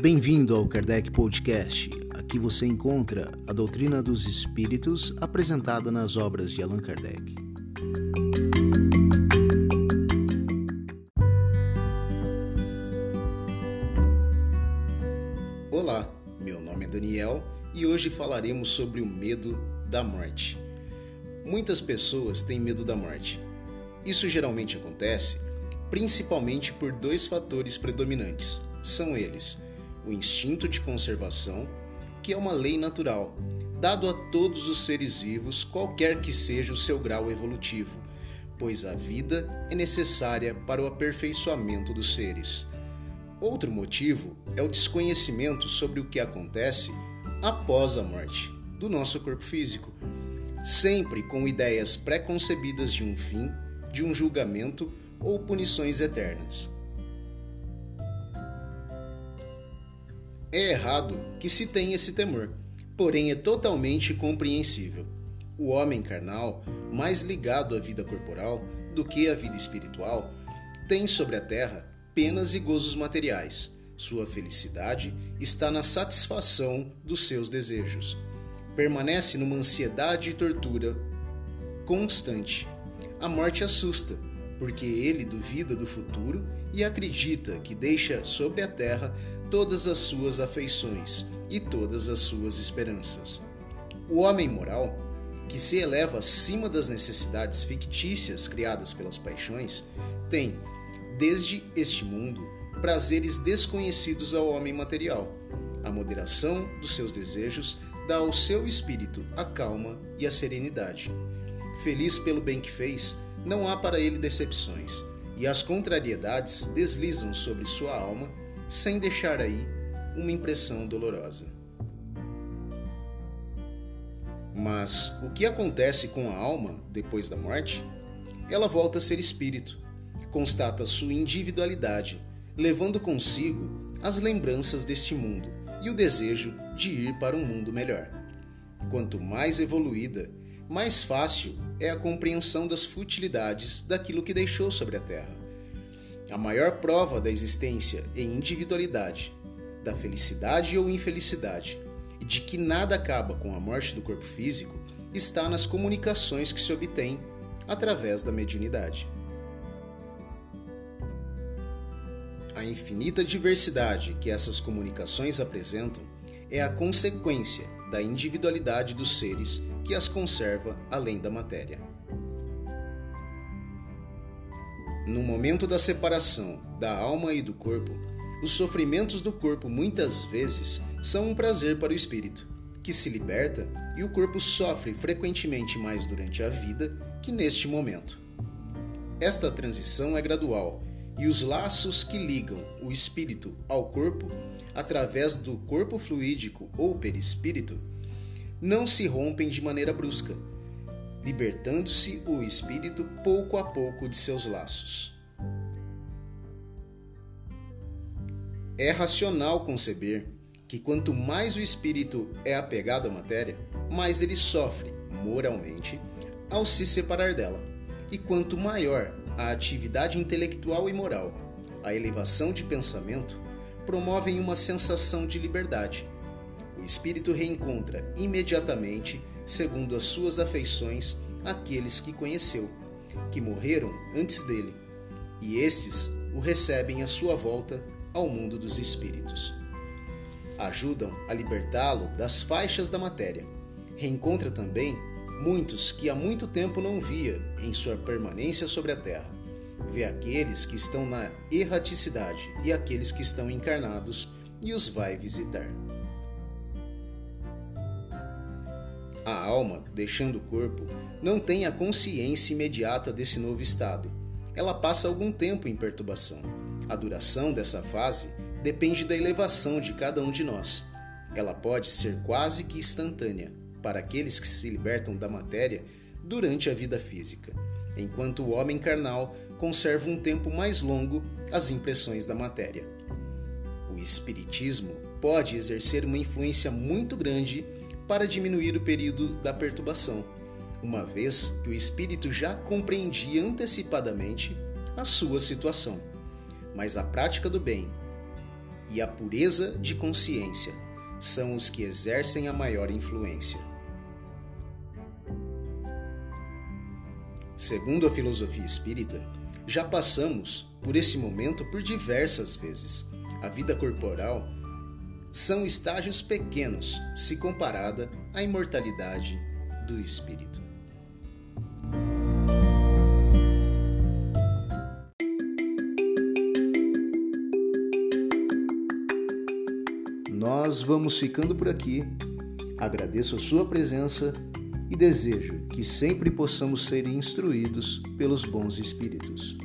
Bem-vindo ao Kardec Podcast. Aqui você encontra a doutrina dos espíritos apresentada nas obras de Allan Kardec. Olá, meu nome é Daniel e hoje falaremos sobre o medo da morte. Muitas pessoas têm medo da morte. Isso geralmente acontece principalmente por dois fatores predominantes. São eles: o instinto de conservação, que é uma lei natural, dado a todos os seres vivos, qualquer que seja o seu grau evolutivo, pois a vida é necessária para o aperfeiçoamento dos seres. Outro motivo é o desconhecimento sobre o que acontece após a morte do nosso corpo físico, sempre com ideias pré-concebidas de um fim, de um julgamento ou punições eternas. É errado que se tenha esse temor, porém é totalmente compreensível. O homem carnal, mais ligado à vida corporal do que à vida espiritual, tem sobre a terra penas e gozos materiais. Sua felicidade está na satisfação dos seus desejos. Permanece numa ansiedade e tortura constante. A morte assusta, porque ele duvida do futuro e acredita que deixa sobre a terra todas as suas afeições e todas as suas esperanças. O homem moral, que se eleva acima das necessidades fictícias criadas pelas paixões, tem, desde este mundo, prazeres desconhecidos ao homem material. A moderação dos seus desejos dá ao seu espírito a calma e a serenidade. Feliz pelo bem que fez, não há para ele decepções, e as contrariedades deslizam sobre sua alma sem deixar aí uma impressão dolorosa. Mas o que acontece com a alma depois da morte? Ela volta a ser espírito, constata sua individualidade, levando consigo as lembranças deste mundo e o desejo de ir para um mundo melhor. Quanto mais evoluída, mais fácil é a compreensão das futilidades daquilo que deixou sobre a Terra. A maior prova da existência e individualidade, da felicidade ou infelicidade, e de que nada acaba com a morte do corpo físico, está nas comunicações que se obtém através da mediunidade. A infinita diversidade que essas comunicações apresentam é a consequência da individualidade dos seres que as conserva além da matéria. No momento da separação da alma e do corpo, os sofrimentos do corpo muitas vezes são um prazer para o espírito, que se liberta e o corpo sofre frequentemente mais durante a vida que neste momento. Esta transição é gradual e os laços que ligam o espírito ao corpo, através do corpo fluídico ou perispírito, não se rompem de maneira brusca, libertando-se o espírito pouco a pouco de seus laços. É racional conceber que quanto mais o espírito é apegado à matéria, mais ele sofre moralmente ao se separar dela. E quanto maior a atividade intelectual e moral, a elevação de pensamento promovem uma sensação de liberdade o espírito reencontra imediatamente, segundo as suas afeições, aqueles que conheceu, que morreram antes dele, e estes o recebem à sua volta ao mundo dos espíritos. Ajudam a libertá-lo das faixas da matéria. Reencontra também muitos que há muito tempo não via em sua permanência sobre a terra. Vê aqueles que estão na erraticidade e aqueles que estão encarnados e os vai visitar. A alma, deixando o corpo, não tem a consciência imediata desse novo estado. Ela passa algum tempo em perturbação. A duração dessa fase depende da elevação de cada um de nós. Ela pode ser quase que instantânea para aqueles que se libertam da matéria durante a vida física, enquanto o homem carnal conserva um tempo mais longo as impressões da matéria. O Espiritismo pode exercer uma influência muito grande para diminuir o período da perturbação, uma vez que o espírito já compreendia antecipadamente a sua situação. Mas a prática do bem e a pureza de consciência são os que exercem a maior influência. Segundo a filosofia espírita, já passamos por esse momento por diversas vezes. A vida corporal são estágios pequenos se comparada à imortalidade do espírito. Nós vamos ficando por aqui. Agradeço a sua presença e desejo que sempre possamos ser instruídos pelos bons espíritos.